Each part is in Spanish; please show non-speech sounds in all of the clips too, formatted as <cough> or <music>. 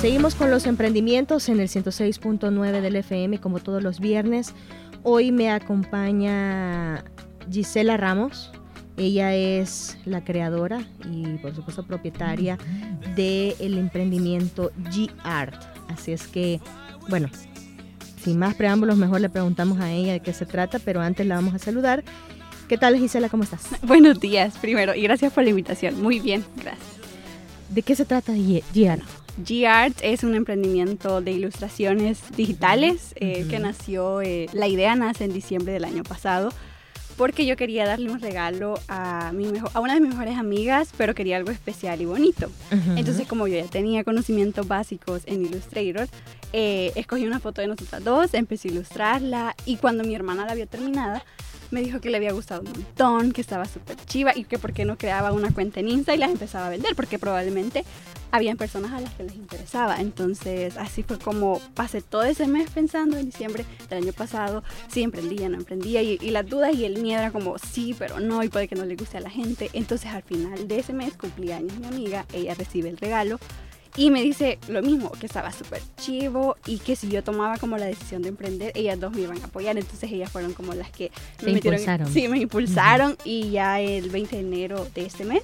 Seguimos con los emprendimientos en el 106.9 del FM como todos los viernes. Hoy me acompaña Gisela Ramos. Ella es la creadora y por supuesto propietaria del emprendimiento G-Art. Así es que, bueno, sin más preámbulos, mejor le preguntamos a ella de qué se trata, pero antes la vamos a saludar. ¿Qué tal Gisela? ¿Cómo estás? <laughs> Buenos días, primero, y gracias por la invitación. Muy bien, gracias. ¿De qué se trata G-Art? G-Art es un emprendimiento de ilustraciones digitales eh, que nació, eh, la idea nace en diciembre del año pasado porque yo quería darle un regalo a, mi mejor, a una de mis mejores amigas, pero quería algo especial y bonito. Entonces, como yo ya tenía conocimientos básicos en Illustrator, eh, escogí una foto de nosotras dos, empecé a ilustrarla y cuando mi hermana la había terminada, me dijo que le había gustado un montón, que estaba súper chiva y que por qué no creaba una cuenta en Insta y las empezaba a vender, porque probablemente habían personas a las que les interesaba. Entonces así fue como pasé todo ese mes pensando en diciembre del año pasado, si emprendía, no emprendía y, y las dudas y el miedo era como sí, pero no y puede que no le guste a la gente. Entonces al final de ese mes cumplí años mi amiga, ella recibe el regalo y me dice lo mismo, que estaba súper chivo y que si yo tomaba como la decisión de emprender, ellas dos me iban a apoyar. Entonces ellas fueron como las que me impulsaron. Sí, me impulsaron y ya el 20 de enero de este mes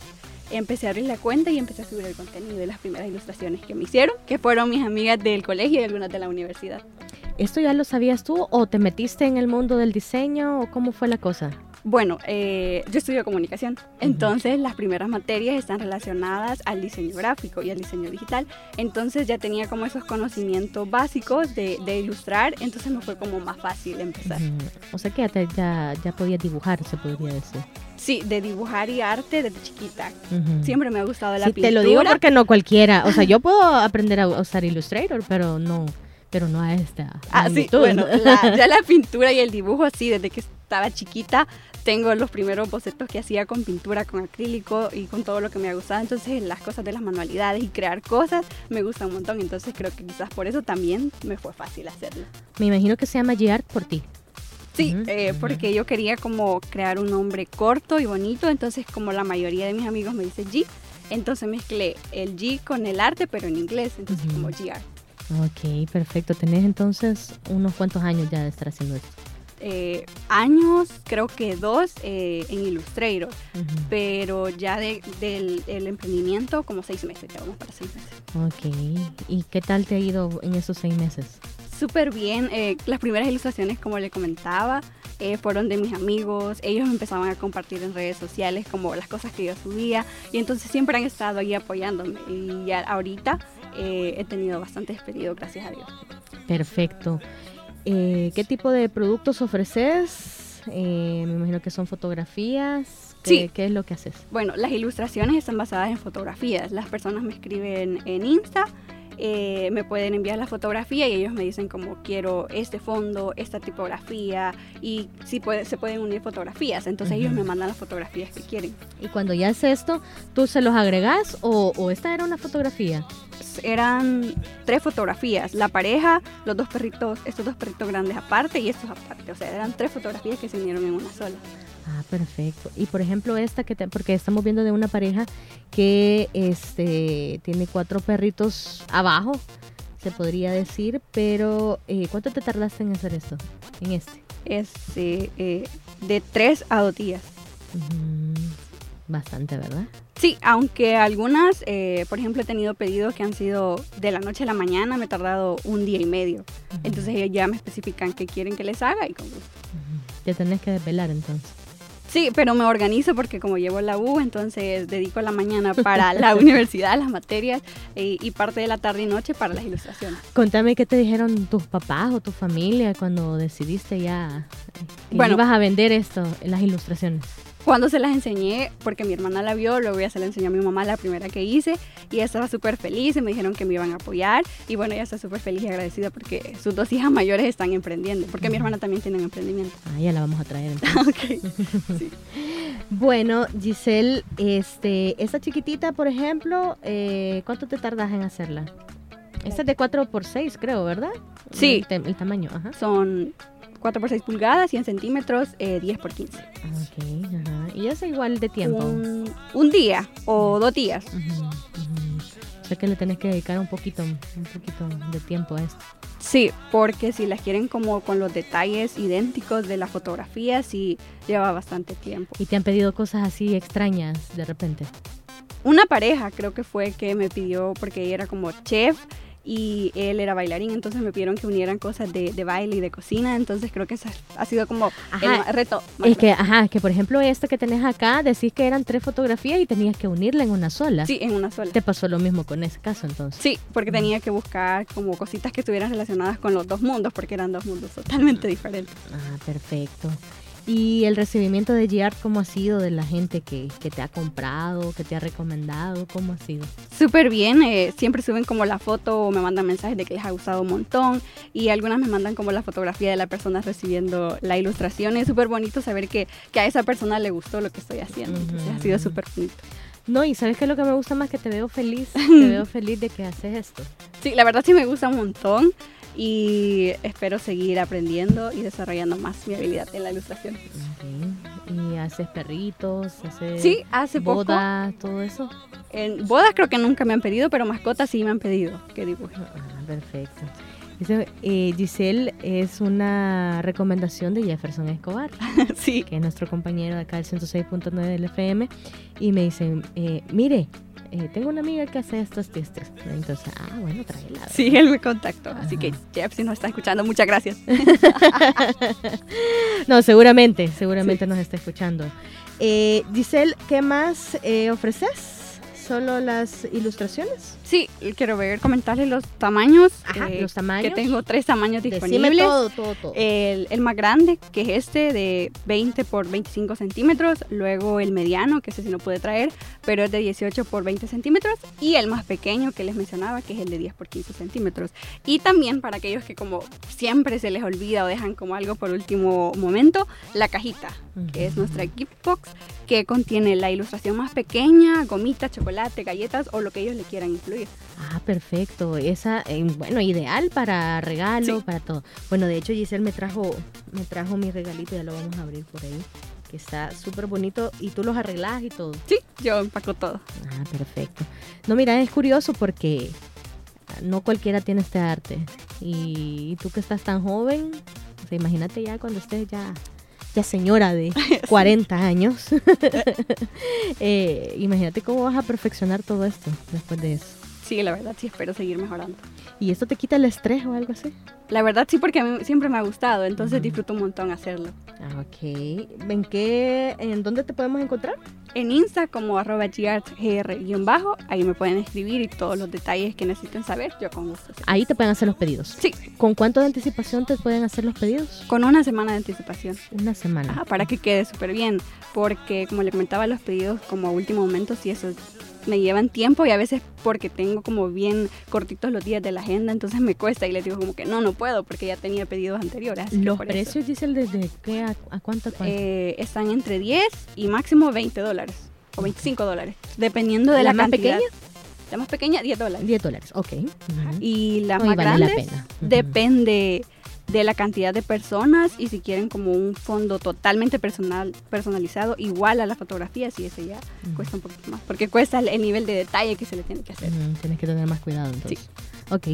empecé a abrir la cuenta y empecé a subir el contenido de las primeras ilustraciones que me hicieron, que fueron mis amigas del colegio y algunas de la universidad. ¿Esto ya lo sabías tú o te metiste en el mundo del diseño o cómo fue la cosa? Bueno, eh, yo estudio comunicación, entonces las primeras materias están relacionadas al diseño gráfico y al diseño digital, entonces ya tenía como esos conocimientos básicos de, ilustrar, entonces me fue como más fácil empezar. O sea que ya, ya, podía dibujar, se podría decir. Sí, de dibujar y arte desde chiquita. Siempre me ha gustado la pintura. Te lo digo porque no cualquiera, o sea, yo <laughs> puedo aprender a usar Illustrator, pero no pero no a esta. Ah, sí, bueno, <laughs> ya la pintura y el dibujo, sí, desde que estaba chiquita tengo los primeros bocetos que hacía con pintura, con acrílico y con todo lo que me ha gustado. Entonces las cosas de las manualidades y crear cosas me gustan un montón. Entonces creo que quizás por eso también me fue fácil hacerlo. Me imagino que se llama G-Art por ti. Sí, eh, porque yo quería como crear un nombre corto y bonito, entonces como la mayoría de mis amigos me dice G, entonces mezclé el G con el arte, pero en inglés, entonces como G-Art. Ok, perfecto. Tenés entonces unos cuantos años ya de estar haciendo esto. Eh, años, creo que dos, eh, en Illustrator, pero ya del emprendimiento como seis meses, ya vamos para seis meses. Ok, ¿y qué tal te ha ido en esos seis meses? Súper bien, eh, las primeras ilustraciones, como le comentaba, fueron de mis amigos, ellos empezaban a compartir en redes sociales como las cosas que yo subía y entonces siempre han estado ahí apoyándome y ya ahorita he tenido bastante expedido, gracias a Dios. Perfecto. Eh, ¿Qué tipo de productos ofreces? Eh, me imagino que son fotografías. ¿Qué, sí. ¿Qué es lo que haces? Bueno, las ilustraciones están basadas en fotografías. Las personas me escriben en Insta eh, me pueden enviar la fotografía y ellos me dicen como quiero este fondo, esta tipografía y si puede, se pueden unir fotografías. Entonces ellos me mandan las fotografías que quieren. Y cuando ya es esto, ¿tú se los agregas o, o esta era una fotografía? Eran tres fotografías, la pareja, los dos perritos, estos dos perritos grandes aparte y estos aparte. O sea, eran tres fotografías que se unieron en una sola. Ah, perfecto. Y por ejemplo esta que te, porque estamos viendo de una pareja que este tiene cuatro perritos abajo, se podría decir, pero eh, ¿cuánto te tardaste en hacer esto? En este. Este, eh, de tres a dos días. bastante, ¿verdad? Sí, aunque algunas, eh, por ejemplo, he tenido pedidos que han sido de la noche a la mañana, me he tardado un día y medio. Entonces ellos ya me especifican qué quieren que les haga y como... Te tenés que desvelar entonces. Sí, pero me organizo porque como llevo la U, entonces dedico la mañana para la <laughs> universidad, las materias, y, parte de la tarde y noche para las ilustraciones. Contame qué te dijeron tus papás o tu familia cuando decidiste ya que bueno, ibas a vender esto, las ilustraciones. Cuando se las enseñé, porque mi hermana la vio, luego ya se la enseñó a mi mamá la primera que hice y ella estaba súper feliz y me dijeron que me iban a apoyar y bueno, ella está súper feliz y agradecida porque sus dos hijas mayores están emprendiendo, porque mi hermana también tiene un emprendimiento. Ah, ya la vamos a traer entonces. <laughs> sí. <laughs> Bueno, Giselle, este, esta chiquitita, por ejemplo, eh, ¿cuánto te tardas en hacerla? Esta es de 4 por 6 creo, ¿verdad? Sí. El, tamaño, ajá. Son 4 por 6 pulgadas, 100 centímetros, 10 eh, por 15. Ok, ajá. ¿Y igual de tiempo? Un, día o dos días. O sea que le tenés que dedicar un poquito, un poquito de tiempo a esto. Sí, porque si las quieren como con los detalles idénticos de la fotografía, sí lleva bastante tiempo. ¿Y te han pedido cosas así extrañas de repente? Una pareja creo que fue que me pidió, porque ella era como chef y él era bailarín, entonces me pidieron que unieran cosas de, de baile y de cocina, entonces creo que eso ha sido como Ajá. el reto. Es que, ajá, que por ejemplo esto que tenés acá, decís que eran tres fotografías y tenías que unirla en una sola. Sí, en una sola. ¿Te pasó lo mismo con ese caso entonces? Sí, porque tenía que buscar como cositas que estuvieran relacionadas con los dos mundos, porque eran dos mundos totalmente diferentes. Ah, perfecto. ¿Y el recibimiento de Giart cómo ha sido de la gente que, que te ha comprado, que te ha recomendado? ¿Cómo ha sido? Súper bien, eh, siempre suben como la foto o me mandan mensajes de que les ha gustado un montón y algunas me mandan como la fotografía de la persona recibiendo la ilustración. Es súper bonito saber que, que, a esa persona le gustó lo que estoy haciendo. Entonces, ha sido súper bonito. No, y sabes que lo que me gusta más que te veo feliz, <laughs> te veo feliz de que haces esto. Sí, la verdad sí me gusta un montón y espero seguir aprendiendo y desarrollando más mi habilidad en la ilustración. Okay. ¿Y haces perritos? Haces sí, hace bodas, todo eso? En bodas creo que nunca me han pedido, pero mascotas sí me han pedido que dibuje. Ah, perfecto. Eh, Giselle es una recomendación de Jefferson Escobar, <laughs> sí. que es nuestro compañero de acá del 106.9 del FM, y me dice, eh, mire, eh, tengo una amiga que hace estos testes. Entonces, ah, bueno, tráela. Sí, él me contactó. Ajá. Así que, Jeff, si nos está escuchando, muchas gracias. <laughs> no, seguramente, seguramente sí. nos está escuchando. Eh, Giselle, ¿qué más eh, ofreces? ¿Solo las ilustraciones? Sí, quiero ver, comentarles los tamaños. Ajá, eh, los tamaños. Que tengo tres tamaños Decime disponibles. todo, todo, todo. El, el, más grande, que es este, de 20 por 25 centímetros. Luego el mediano, que ese sí no puede traer, pero es de 18 por 20 centímetros. Y el más pequeño que les mencionaba, que es el de 10 por 15 centímetros. Y también para aquellos que como siempre se les olvida o dejan como algo por último momento, la cajita, uh -huh. que es nuestra gift box, que contiene la ilustración más pequeña, gomita, chocolate, galletas o lo que ellos le quieran incluir. Ah, perfecto. Esa, eh, bueno, ideal para regalo, Sí. para todo. Bueno, de hecho Giselle me trajo, me trajo mi regalito, ya lo vamos a abrir por ahí, que está súper bonito y tú los arreglas y todo. Sí, yo empaco todo. Ah, perfecto. No, mira, es curioso porque no cualquiera tiene este arte. Y, y tú que estás tan joven, o sea, imagínate ya cuando estés ya ya señora de <laughs> 40 años, <laughs> eh, imagínate cómo vas a perfeccionar todo esto después de eso. Sí, la verdad sí espero seguir mejorando. ¿Y esto te quita el estrés o algo así? La verdad sí, porque a mí siempre me ha gustado, entonces uh -huh. disfruto un montón hacerlo. Ah, ok. ¿En qué, en dónde te podemos encontrar? En Insta como arroba gr-bajo, ahí me pueden escribir y todos los detalles que necesiten saber, yo con gusto. Ahí te pueden hacer los pedidos. Sí. ¿Con cuánto de anticipación te pueden hacer los pedidos? Con una semana de anticipación. Una semana. Ajá, para que quede súper bien, porque como le comentaba, los pedidos como a último momento, sí, eso me llevan tiempo y a veces porque tengo como bien cortitos los días de la agenda, entonces me cuesta y les digo como que no, no puedo porque ya tenía pedidos anteriores. ¿Los precios, Giselle, desde qué a, a cuánto? Eh, están entre 10 y máximo 20 dólares o 25 dólares, dependiendo de la, la, más cantidad. pequeña. La más pequeña, 10 dólares. 10 dólares, ok. Uh -huh. Y la más vale grande la pena. Uh -huh. depende de la cantidad de personas y si quieren como un fondo totalmente personal personalizado igual a la fotografía si ese ya uh -huh. cuesta un poquito más porque cuesta el, el, nivel de detalle que se le tiene que hacer uh -huh. tienes que tener más cuidado entonces sí. Ok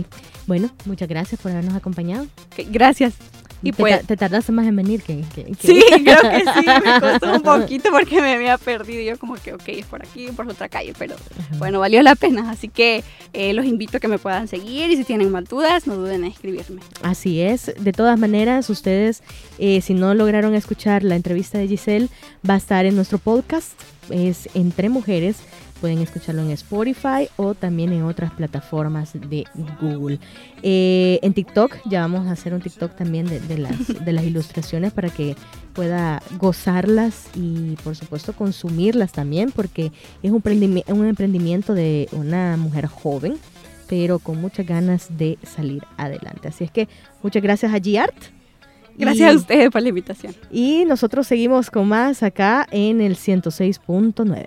bueno muchas gracias por habernos acompañado okay, gracias y te, pues, te, tardaste más en venir que, que, que... Sí, <laughs> creo que sí, me <laughs> costó un poquito porque me había perdido. Yo como que, ok, es por aquí, por otra calle, pero Ajá. bueno, valió la pena. Así que eh, los invito a que me puedan seguir y si tienen más dudas, no duden en escribirme. Así es. De todas maneras, ustedes, eh, si no lograron escuchar la entrevista de Giselle, va a estar en nuestro podcast. Es Entre Mujeres pueden escucharlo en Spotify o también en otras plataformas de Google. Eh, en TikTok, ya vamos a hacer un TikTok también de, de, las, <laughs> de las ilustraciones para que pueda gozarlas y por supuesto consumirlas también porque es un, un emprendimiento de una mujer joven pero con muchas ganas de salir adelante. Así es que muchas gracias a Giart. Gracias y, a ustedes por la invitación. Y nosotros seguimos con más acá en el 106.9.